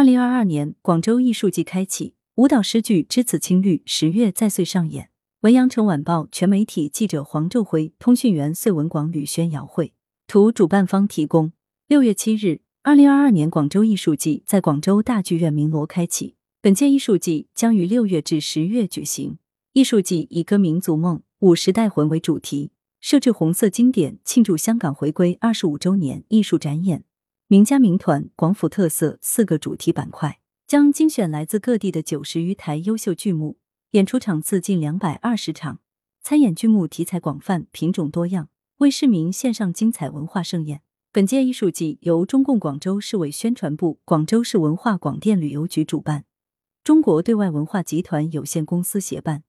二零二二年，广州艺术季开启，舞蹈诗句《知子青绿》十月再岁上演。文阳城晚报全媒体记者黄昼辉，通讯员穗文广吕宣瑶会图，主办方提供。六月七日，二零二二年广州艺术季在广州大剧院鸣锣开启。本届艺术季将于六月至十月举行。艺术季以歌民族梦、舞时代魂为主题，设置红色经典庆祝香港回归二十五周年艺术展演。名家名团广府特色四个主题板块，将精选来自各地的九十余台优秀剧目，演出场次近两百二十场，参演剧目题材广泛、品种多样，为市民献上精彩文化盛宴。本届艺术季由中共广州市委宣传部、广州市文化广电旅游局主办，中国对外文化集团有限公司协办，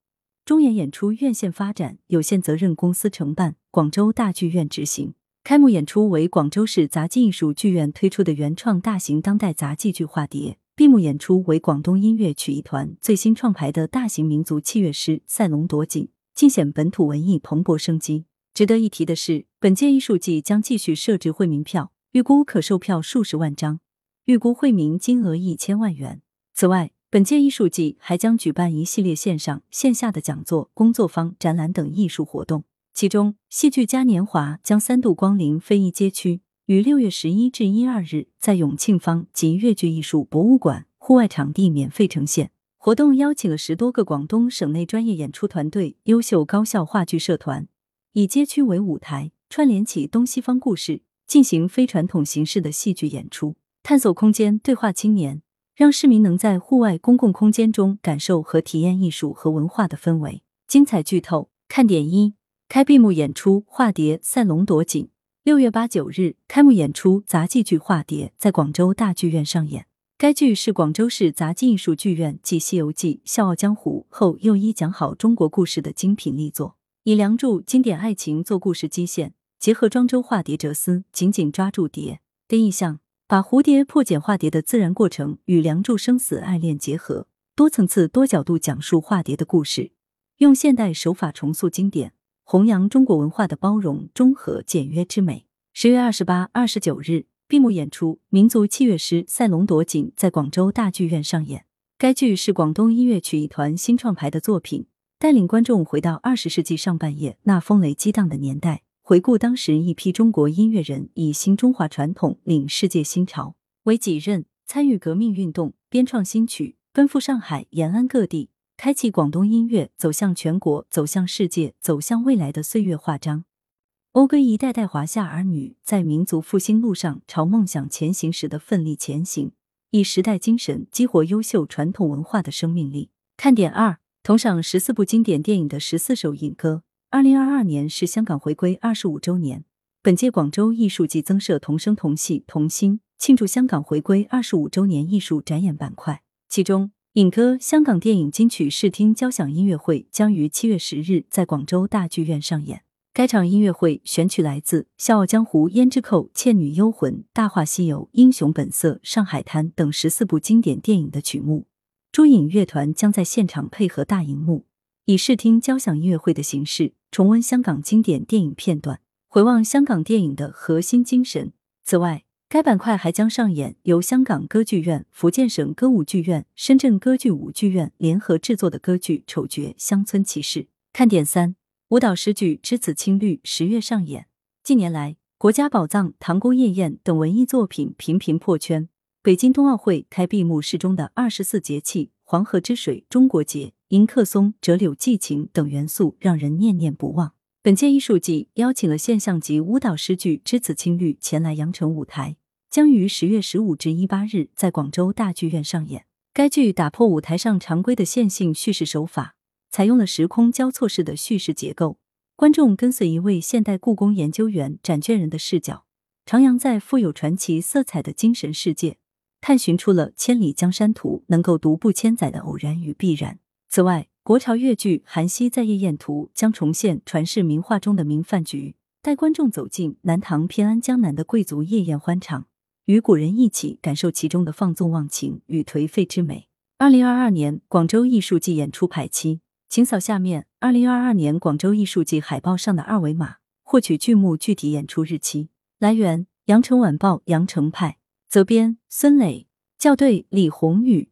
中演演出院线发展有限责任公司承办，广州大剧院执行。开幕演出为广州市杂技艺术剧院推出的原创大型当代杂技剧《化蝶》，闭幕演出为广东音乐曲艺团最新创排的大型民族器乐师《赛龙夺锦》，尽显本土文艺蓬勃生机。值得一提的是，本届艺术季将继续设置惠民票，预估可售票数十万张，预估惠民金额一千万元。此外，本届艺术季还将举办一系列线上、线下的讲座、工作坊、展览等艺术活动。其中，戏剧嘉年华将三度光临非遗街区，于六月十一至一二日在永庆坊及粤剧艺术博物馆户外场地免费呈现。活动邀请了十多个广东省内专业演出团队、优秀高校话剧社团，以街区为舞台，串联起东西方故事，进行非传统形式的戏剧演出，探索空间，对话青年，让市民能在户外公共空间中感受和体验艺术和文化的氛围。精彩剧透，看点一。开闭幕演出《化蝶》赛龙夺锦，六月八九日开幕演出杂技剧《化蝶》在广州大剧院上演。该剧是广州市杂技艺术剧院继《西游记》《笑傲江湖》后又一讲好中国故事的精品力作，以梁祝经典爱情做故事基线，结合庄周化蝶哲思，紧紧抓住蝶的意象，把蝴蝶破茧化蝶的自然过程与梁祝生死爱恋结合，多层次、多角度讲述化蝶的故事，用现代手法重塑经典。弘扬中国文化的包容、中和、简约之美。十月二十八、二十九日闭幕演出，民族器乐师赛龙夺锦在广州大剧院上演。该剧是广东音乐曲艺团新创排的作品，带领观众回到二十世纪上半叶那风雷激荡的年代，回顾当时一批中国音乐人以新中华传统领世界新潮为己任，参与革命运动，编创新曲，奔赴上海、延安各地。开启广东音乐走向全国、走向世界、走向未来的岁月画章，讴歌一代代华夏儿女在民族复兴路上朝梦想前行时的奋力前行，以时代精神激活优秀传统文化的生命力。看点二：同赏十四部经典电影的十四首影歌。二零二二年是香港回归二十五周年，本届广州艺术季增设同声同戏同心庆祝香港回归二十五周年艺术展演板块，其中。影歌香港电影金曲视听交响音乐会将于七月十日在广州大剧院上演。该场音乐会选取来自《笑傲江湖》《胭脂扣》《倩女幽魂》《大话西游》《英雄本色》《上海滩》等十四部经典电影的曲目。朱影乐团将在现场配合大荧幕，以视听交响音乐会的形式重温香港经典电影片段，回望香港电影的核心精神。此外，该板块还将上演由香港歌剧院、福建省歌舞剧院、深圳歌剧舞剧院联合制作的歌剧《丑角乡村骑士》。看点三：舞蹈诗句《知子青绿》十月上演。近年来，《国家宝藏》《唐宫夜宴》等文艺作品频频破圈。北京冬奥会开闭幕式中的二十四节气、黄河之水、中国结、迎客松、折柳寄情等元素，让人念念不忘。本届艺术季邀请了现象级舞蹈诗句《知子青绿》前来羊城舞台。将于十月十五至一八日在广州大剧院上演。该剧打破舞台上常规的线性叙事手法，采用了时空交错式的叙事结构。观众跟随一位现代故宫研究员展卷人的视角，徜徉在富有传奇色彩的精神世界，探寻出了千里江山图能够独步千载的偶然与必然。此外，国潮越剧《韩熙载夜宴图》将重现传世名画中的名饭局，带观众走进南唐偏安江南的贵族夜宴欢场。与古人一起感受其中的放纵忘情与颓废之美。二零二二年广州艺术季演出排期，请扫下面二零二二年广州艺术季海报上的二维码，获取剧目具体演出日期。来源：羊城晚报羊城派，责编：孙磊，校对李宏宇。